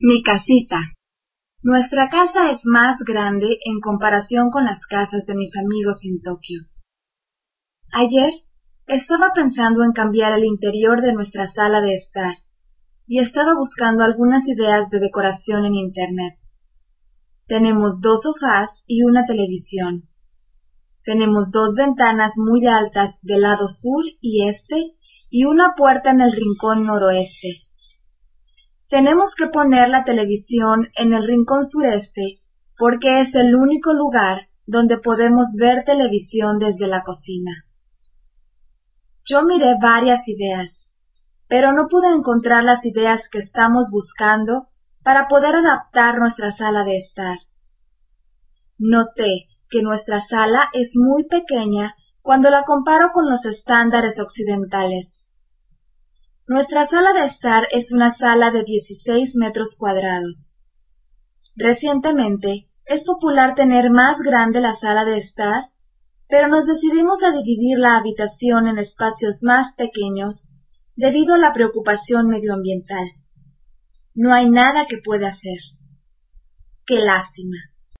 Mi casita. Nuestra casa es más grande en comparación con las casas de mis amigos en Tokio. Ayer estaba pensando en cambiar el interior de nuestra sala de estar y estaba buscando algunas ideas de decoración en Internet. Tenemos dos sofás y una televisión. Tenemos dos ventanas muy altas del lado sur y este y una puerta en el rincón noroeste. Tenemos que poner la televisión en el rincón sureste porque es el único lugar donde podemos ver televisión desde la cocina. Yo miré varias ideas, pero no pude encontrar las ideas que estamos buscando para poder adaptar nuestra sala de estar. Noté que nuestra sala es muy pequeña cuando la comparo con los estándares occidentales. Nuestra sala de estar es una sala de 16 metros cuadrados. Recientemente es popular tener más grande la sala de estar, pero nos decidimos a dividir la habitación en espacios más pequeños debido a la preocupación medioambiental. No hay nada que pueda hacer. Qué lástima.